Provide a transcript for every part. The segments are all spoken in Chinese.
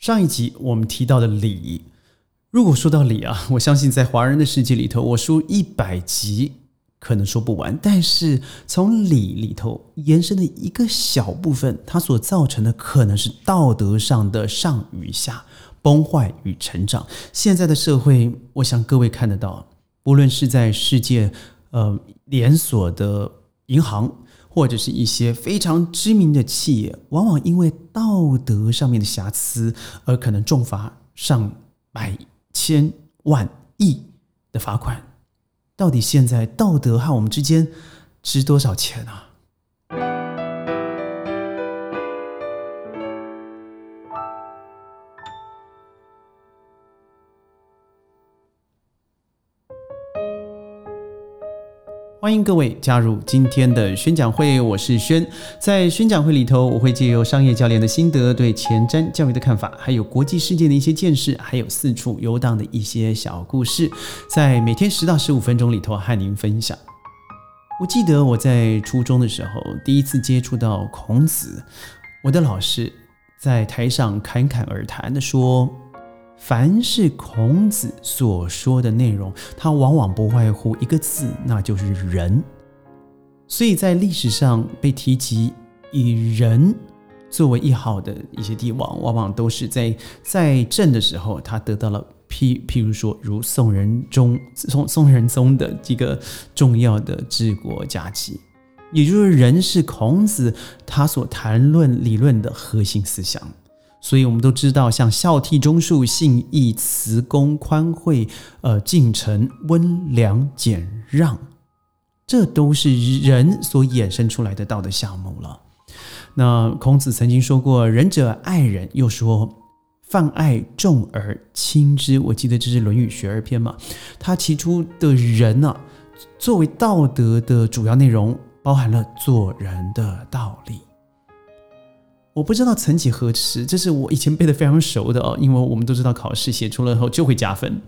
上一集我们提到的礼，如果说到礼啊，我相信在华人的世界里头，我说一百集可能说不完。但是从礼里头延伸的一个小部分，它所造成的可能是道德上的上与下、崩坏与成长。现在的社会，我想各位看得到，不论是在世界呃连锁的银行。或者是一些非常知名的企业，往往因为道德上面的瑕疵而可能重罚上百千万亿的罚款。到底现在道德和我们之间值多少钱啊？欢迎各位加入今天的宣讲会，我是轩。在宣讲会里头，我会借由商业教练的心得、对前瞻教育的看法，还有国际事件的一些见识，还有四处游荡的一些小故事，在每天十到十五分钟里头和您分享。我记得我在初中的时候第一次接触到孔子，我的老师在台上侃侃而谈的说。凡是孔子所说的内容，它往往不外乎一个字，那就是仁。所以在历史上被提及以仁作为一号的一些帝王，往往都是在在政的时候，他得到了譬譬如说如宋仁宗宋宋仁宗的几个重要的治国佳绩，也就是仁是孔子他所谈论理论的核心思想。所以，我们都知道，像孝悌忠恕、信义慈恭宽惠、呃敬诚温良俭让，这都是人所衍生出来的道德项目了。那孔子曾经说过：“仁者爱人。”又说：“泛爱众而亲之。”我记得这是《论语·学而篇》嘛。他提出的人呢，作为道德的主要内容，包含了做人的道理。我不知道曾几何时，这是我以前背的非常熟的哦，因为我们都知道考试写出了后就会加分。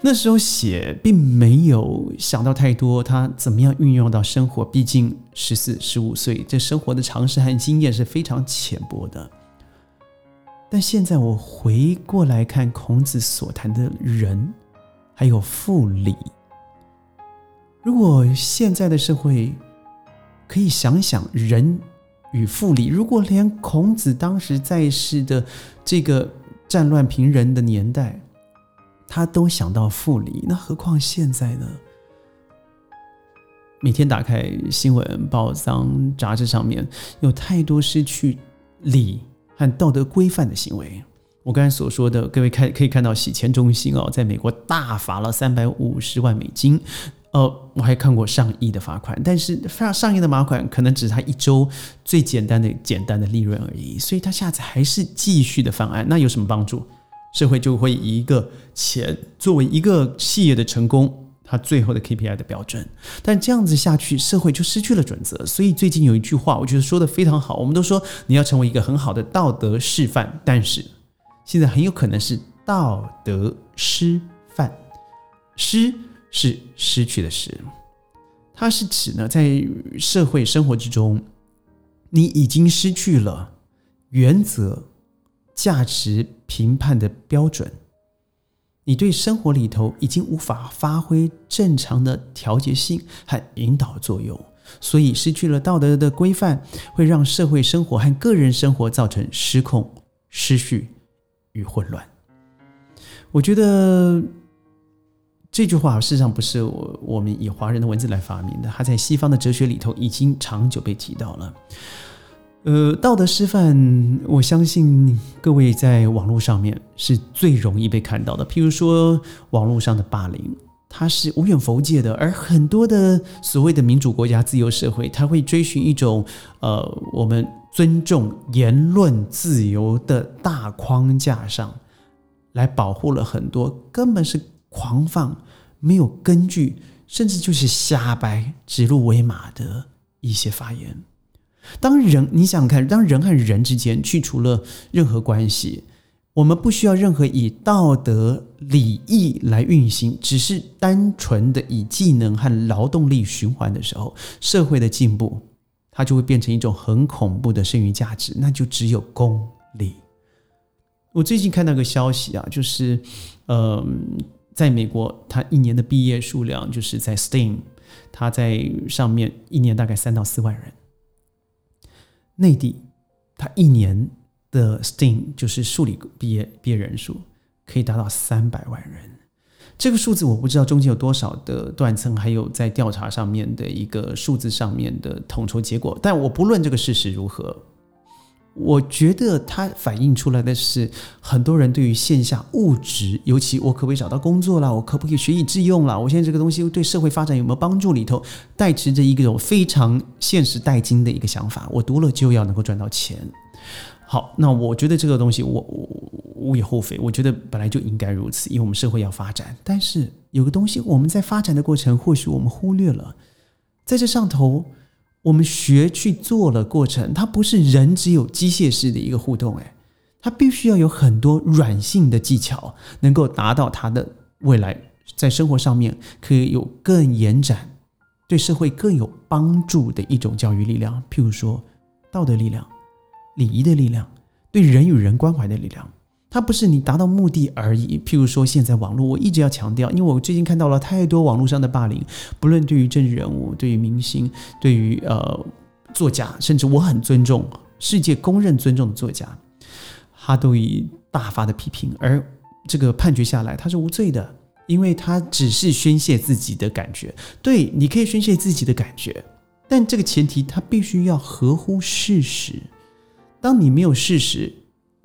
那时候写并没有想到太多，他怎么样运用到生活？毕竟十四、十五岁，这生活的常识和经验是非常浅薄的。但现在我回过来看孔子所谈的人，还有复礼。如果现在的社会可以想想人。与复礼，如果连孔子当时在世的这个战乱平人的年代，他都想到复礼，那何况现在呢？每天打开新闻、报章、杂志，上面有太多失去礼和道德规范的行为。我刚才所说的，各位看可以看到洗钱中心哦，在美国大罚了三百五十万美金。呃，我还看过上亿的罚款，但是上上亿的罚款可能只是他一周最简单的简单的利润而已，所以他下次还是继续的犯案，那有什么帮助？社会就会以一个钱作为一个企业的成功，它最后的 KPI 的标准，但这样子下去，社会就失去了准则。所以最近有一句话，我觉得说的非常好，我们都说你要成为一个很好的道德示范，但是现在很有可能是道德失范失。是失去的失，它是指呢，在社会生活之中，你已经失去了原则、价值评判的标准，你对生活里头已经无法发挥正常的调节性和引导作用，所以失去了道德的规范，会让社会生活和个人生活造成失控、失序与混乱。我觉得。这句话事实上不是我我们以华人的文字来发明的，它在西方的哲学里头已经长久被提到了。呃，道德示范，我相信各位在网络上面是最容易被看到的。譬如说，网络上的霸凌，它是无远弗届的，而很多的所谓的民主国家、自由社会，它会追寻一种呃，我们尊重言论自由的大框架上来保护了很多根本是狂放。没有根据，甚至就是瞎掰、指鹿为马的一些发言。当人，你想想看，当人和人之间去除了任何关系，我们不需要任何以道德礼义来运行，只是单纯的以技能和劳动力循环的时候，社会的进步，它就会变成一种很恐怖的剩余价值，那就只有功利。我最近看到个消息啊，就是呃，在美国，他一年的毕业数量就是在 STEAM，他在上面一年大概三到四万人。内地，他一年的 STEAM 就是数理毕业毕业人数可以达到三百万人。这个数字我不知道中间有多少的断层，还有在调查上面的一个数字上面的统筹结果。但我不论这个事实如何，我觉得它反映出来的是很多人对于线下物质，尤其我可不可以找到工作啦，我可不可以学以致用啦，我现在这个东西对社会发展有没有帮助里头，带持着一种非常现实带金的一个想法。我读了就要能够赚到钱。好，那我觉得这个东西，我我无以厚非。我觉得本来就应该如此，因为我们社会要发展。但是有个东西，我们在发展的过程，或许我们忽略了，在这上头，我们学去做了过程，它不是人只有机械式的一个互动，诶，它必须要有很多软性的技巧，能够达到它的未来在生活上面可以有更延展，对社会更有帮助的一种教育力量，譬如说道德力量。礼仪的力量，对人与人关怀的力量，它不是你达到目的而已。譬如说，现在网络，我一直要强调，因为我最近看到了太多网络上的霸凌，不论对于政治人物、对于明星、对于呃作家，甚至我很尊重、世界公认尊重的作家，他都以大发的批评，而这个判决下来，他是无罪的，因为他只是宣泄自己的感觉。对，你可以宣泄自己的感觉，但这个前提，他必须要合乎事实。当你没有事实，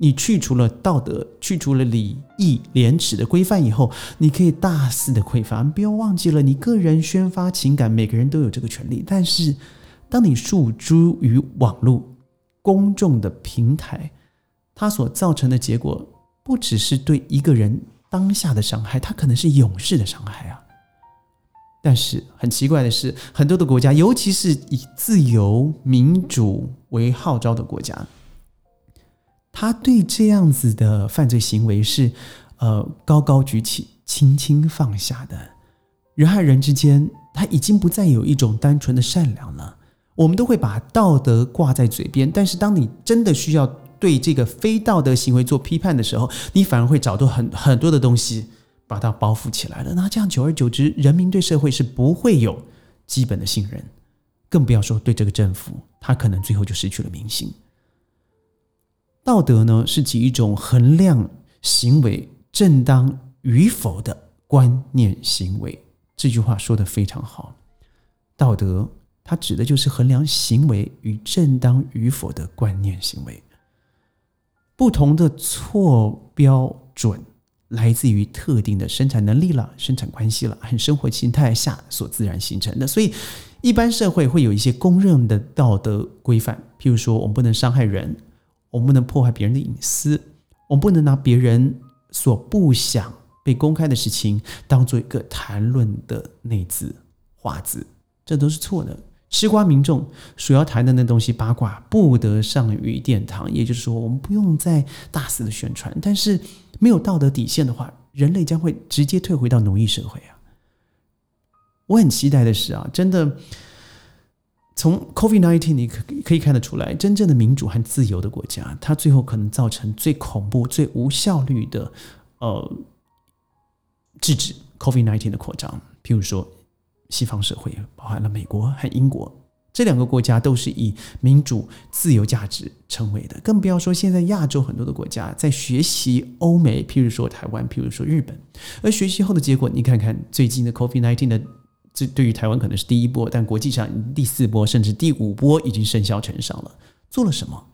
你去除了道德，去除了礼义廉耻的规范以后，你可以大肆的匮乏。不要忘记了，你个人宣发情感，每个人都有这个权利。但是，当你诉诸于网络公众的平台，它所造成的结果，不只是对一个人当下的伤害，它可能是永世的伤害啊。但是很奇怪的是，很多的国家，尤其是以自由民主为号召的国家。他对这样子的犯罪行为是，呃，高高举起，轻轻放下的。人和人之间，他已经不再有一种单纯的善良了。我们都会把道德挂在嘴边，但是当你真的需要对这个非道德行为做批判的时候，你反而会找到很很多的东西把它包覆起来了。那这样久而久之，人民对社会是不会有基本的信任，更不要说对这个政府，他可能最后就失去了民心。道德呢，是指一种衡量行为正当与否的观念行为。这句话说的非常好。道德它指的就是衡量行为与正当与否的观念行为。不同的错标准来自于特定的生产能力了、生产关系了和生活形态下所自然形成的。所以，一般社会会有一些公认的道德规范，譬如说，我们不能伤害人。我们不能破坏别人的隐私，我们不能拿别人所不想被公开的事情当做一个谈论的内字话字，这都是错的。吃瓜民众所要谈的那东西八卦，不得上于殿堂。也就是说，我们不用再大肆的宣传，但是没有道德底线的话，人类将会直接退回到奴役社会啊！我很期待的是啊，真的。从 COVID-19 你可可以看得出来，真正的民主和自由的国家，它最后可能造成最恐怖、最无效率的呃制止 COVID-19 的扩张。譬如说，西方社会包含了美国和英国这两个国家，都是以民主自由价值称谓的。更不要说现在亚洲很多的国家在学习欧美，譬如说台湾，譬如说日本，而学习后的结果，你看看最近的 COVID-19 的。这对于台湾可能是第一波，但国际上第四波甚至第五波已经生效成上了。做了什么？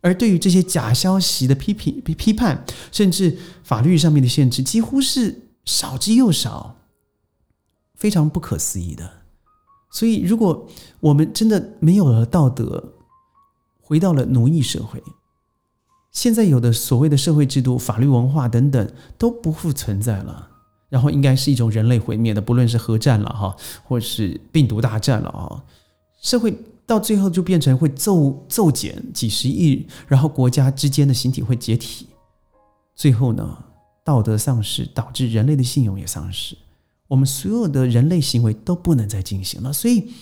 而对于这些假消息的批评、批批判，甚至法律上面的限制，几乎是少之又少，非常不可思议的。所以，如果我们真的没有了道德，回到了奴役社会，现在有的所谓的社会制度、法律文化等等都不复存在了。然后应该是一种人类毁灭的，不论是核战了哈，或者是病毒大战了啊，社会到最后就变成会骤骤减几十亿，然后国家之间的形体会解体，最后呢，道德丧失导致人类的信用也丧失，我们所有的人类行为都不能再进行了。所以，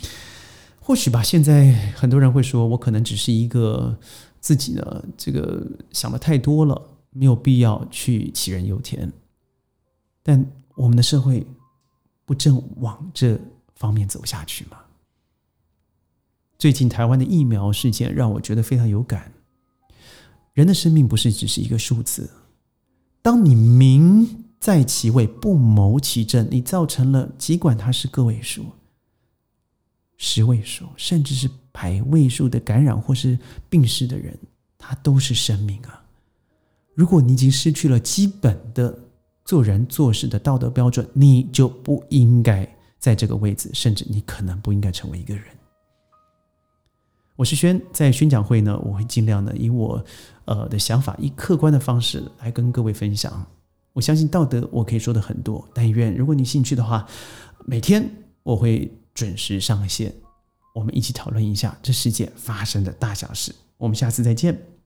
或许吧，现在很多人会说，我可能只是一个自己呢，这个想的太多了。没有必要去杞人忧天。但我们的社会不正往这方面走下去吗？最近台湾的疫苗事件让我觉得非常有感。人的生命不是只是一个数字，当你名在其位不谋其政，你造成了尽管它是个位数、十位数，甚至是百位数的感染或是病逝的人，他都是生命啊！如果你已经失去了基本的做人做事的道德标准，你就不应该在这个位置，甚至你可能不应该成为一个人。我是轩，在宣讲会呢，我会尽量的以我呃的想法，以客观的方式来跟各位分享。我相信道德我可以说的很多，但愿如果你兴趣的话，每天我会准时上线，我们一起讨论一下这世界发生的大小事。我们下次再见。